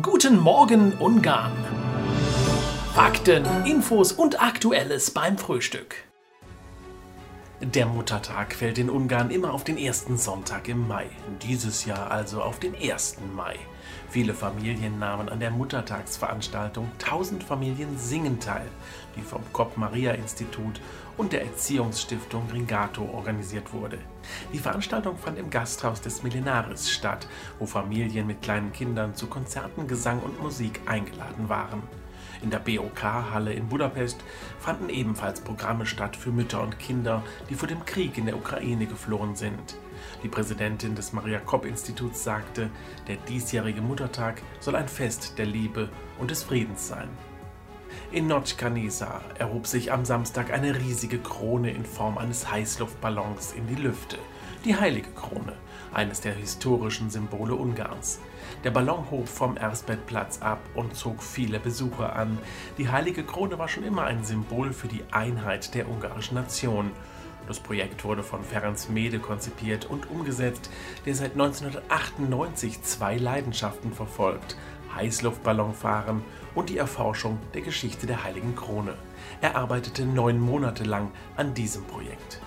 Guten Morgen Ungarn. Fakten, Infos und Aktuelles beim Frühstück. Der Muttertag fällt in Ungarn immer auf den ersten Sonntag im Mai. Dieses Jahr also auf den 1. Mai. Viele Familien nahmen an der Muttertagsveranstaltung 1000 Familien singen teil, die vom Kopp-Maria-Institut und der Erziehungsstiftung Ringato organisiert wurde. Die Veranstaltung fand im Gasthaus des Millenaris statt, wo Familien mit kleinen Kindern zu Konzerten, Gesang und Musik eingeladen waren. In der BOK-Halle in Budapest fanden ebenfalls Programme statt für Mütter und Kinder, die vor dem Krieg in der Ukraine geflohen sind. Die Präsidentin des Maria-Kopp-Instituts sagte, der diesjährige Muttertag soll ein Fest der Liebe und des Friedens sein. In Notchkanisa erhob sich am Samstag eine riesige Krone in Form eines Heißluftballons in die Lüfte. Die Heilige Krone, eines der historischen Symbole Ungarns. Der Ballon hob vom Erzbergplatz ab und zog viele Besucher an. Die Heilige Krone war schon immer ein Symbol für die Einheit der ungarischen Nation. Das Projekt wurde von Ferenc Mede konzipiert und umgesetzt, der seit 1998 zwei Leidenschaften verfolgt: Heißluftballonfahren und die Erforschung der Geschichte der Heiligen Krone. Er arbeitete neun Monate lang an diesem Projekt.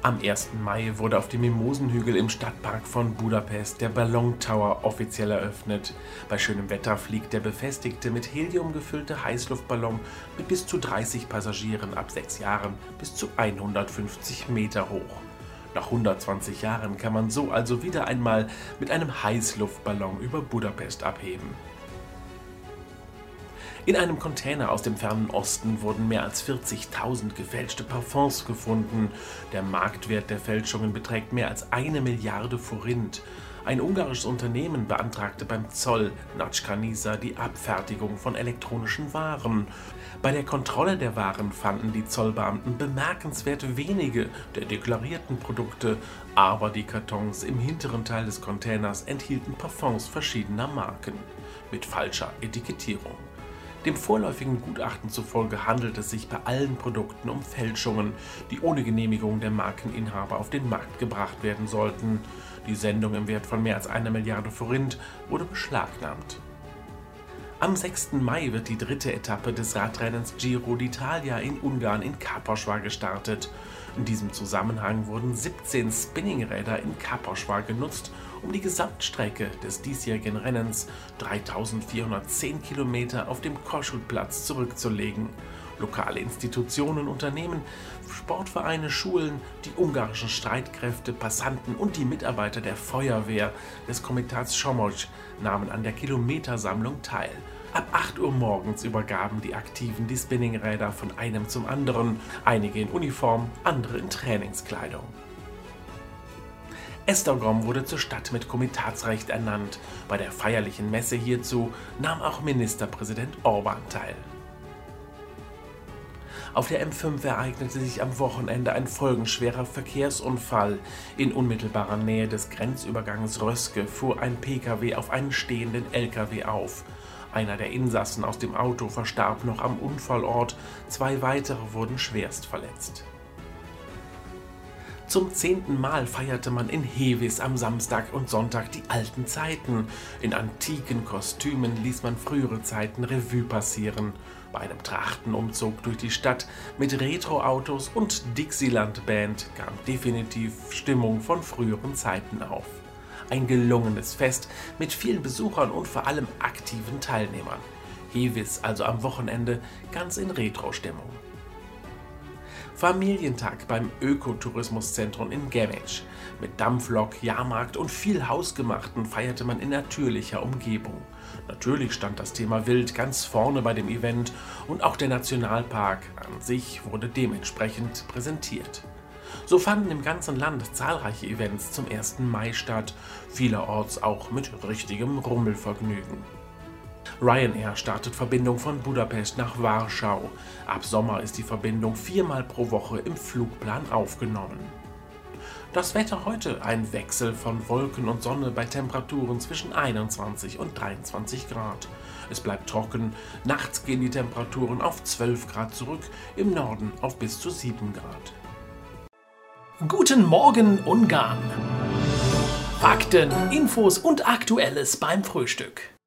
Am 1. Mai wurde auf dem Mimosenhügel im Stadtpark von Budapest der Ballon Tower offiziell eröffnet. Bei schönem Wetter fliegt der befestigte mit Helium gefüllte Heißluftballon mit bis zu 30 Passagieren ab sechs Jahren bis zu 150 Meter hoch. Nach 120 Jahren kann man so also wieder einmal mit einem Heißluftballon über Budapest abheben. In einem Container aus dem fernen Osten wurden mehr als 40.000 gefälschte Parfums gefunden. Der Marktwert der Fälschungen beträgt mehr als eine Milliarde Forint. Ein ungarisches Unternehmen beantragte beim Zoll Natschkanisa die Abfertigung von elektronischen Waren. Bei der Kontrolle der Waren fanden die Zollbeamten bemerkenswert wenige der deklarierten Produkte, aber die Kartons im hinteren Teil des Containers enthielten Parfums verschiedener Marken mit falscher Etikettierung. Dem vorläufigen Gutachten zufolge handelt es sich bei allen Produkten um Fälschungen, die ohne Genehmigung der Markeninhaber auf den Markt gebracht werden sollten. Die Sendung im Wert von mehr als einer Milliarde Forint wurde beschlagnahmt. Am 6. Mai wird die dritte Etappe des Radrennens Giro d'Italia in Ungarn in Kaposchwa gestartet. In diesem Zusammenhang wurden 17 Spinningräder in Kaposchwa genutzt, um die Gesamtstrecke des diesjährigen Rennens 3410 Kilometer auf dem Koschutplatz zurückzulegen. Lokale Institutionen, Unternehmen, Sportvereine, Schulen, die ungarischen Streitkräfte, Passanten und die Mitarbeiter der Feuerwehr des Komitats Somogy nahmen an der Kilometersammlung teil. Ab 8 Uhr morgens übergaben die Aktiven die Spinningräder von einem zum anderen, einige in Uniform, andere in Trainingskleidung. Esztergom wurde zur Stadt mit Komitatsrecht ernannt. Bei der feierlichen Messe hierzu nahm auch Ministerpräsident Orban teil. Auf der M5 ereignete sich am Wochenende ein folgenschwerer Verkehrsunfall. In unmittelbarer Nähe des Grenzübergangs Röske fuhr ein Pkw auf einen stehenden Lkw auf. Einer der Insassen aus dem Auto verstarb noch am Unfallort, zwei weitere wurden schwerst verletzt. Zum zehnten Mal feierte man in Hevis am Samstag und Sonntag die alten Zeiten. In antiken Kostümen ließ man frühere Zeiten Revue passieren. Bei einem Trachtenumzug durch die Stadt mit Retro-Autos und Dixieland-Band kam definitiv Stimmung von früheren Zeiten auf. Ein gelungenes Fest mit vielen Besuchern und vor allem aktiven Teilnehmern. Hevis also am Wochenende ganz in Retro-Stimmung. Familientag beim Ökotourismuszentrum in Gemec. Mit Dampflok, Jahrmarkt und viel Hausgemachten feierte man in natürlicher Umgebung. Natürlich stand das Thema Wild ganz vorne bei dem Event und auch der Nationalpark an sich wurde dementsprechend präsentiert. So fanden im ganzen Land zahlreiche Events zum 1. Mai statt, vielerorts auch mit richtigem Rummelvergnügen. Ryanair startet Verbindung von Budapest nach Warschau. Ab Sommer ist die Verbindung viermal pro Woche im Flugplan aufgenommen. Das Wetter heute ein Wechsel von Wolken und Sonne bei Temperaturen zwischen 21 und 23 Grad. Es bleibt trocken, nachts gehen die Temperaturen auf 12 Grad zurück, im Norden auf bis zu 7 Grad. Guten Morgen Ungarn! Fakten, Infos und Aktuelles beim Frühstück.